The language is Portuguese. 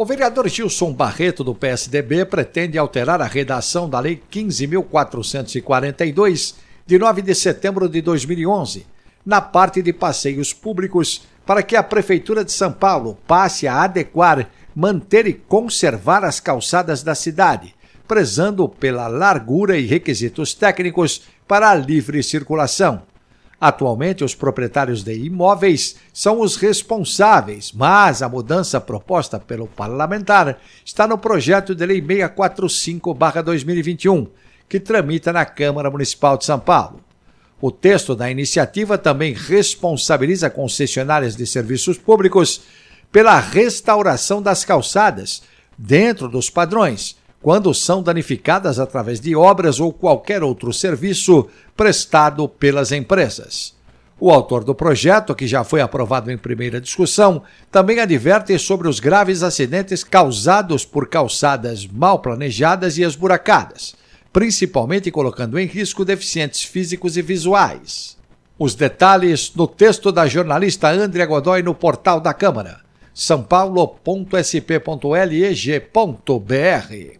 O vereador Gilson Barreto, do PSDB, pretende alterar a redação da Lei 15.442, de 9 de setembro de 2011, na parte de passeios públicos, para que a Prefeitura de São Paulo passe a adequar, manter e conservar as calçadas da cidade, prezando pela largura e requisitos técnicos para a livre circulação Atualmente, os proprietários de imóveis são os responsáveis, mas a mudança proposta pelo parlamentar está no projeto de Lei 645-2021, que tramita na Câmara Municipal de São Paulo. O texto da iniciativa também responsabiliza concessionárias de serviços públicos pela restauração das calçadas, dentro dos padrões, quando são danificadas através de obras ou qualquer outro serviço prestado pelas empresas. O autor do projeto, que já foi aprovado em primeira discussão, também adverte sobre os graves acidentes causados por calçadas mal planejadas e esburacadas, principalmente colocando em risco deficientes físicos e visuais. Os detalhes no texto da jornalista Andrea Godoy no portal da Câmara, sãopaulo.sp.leg.br.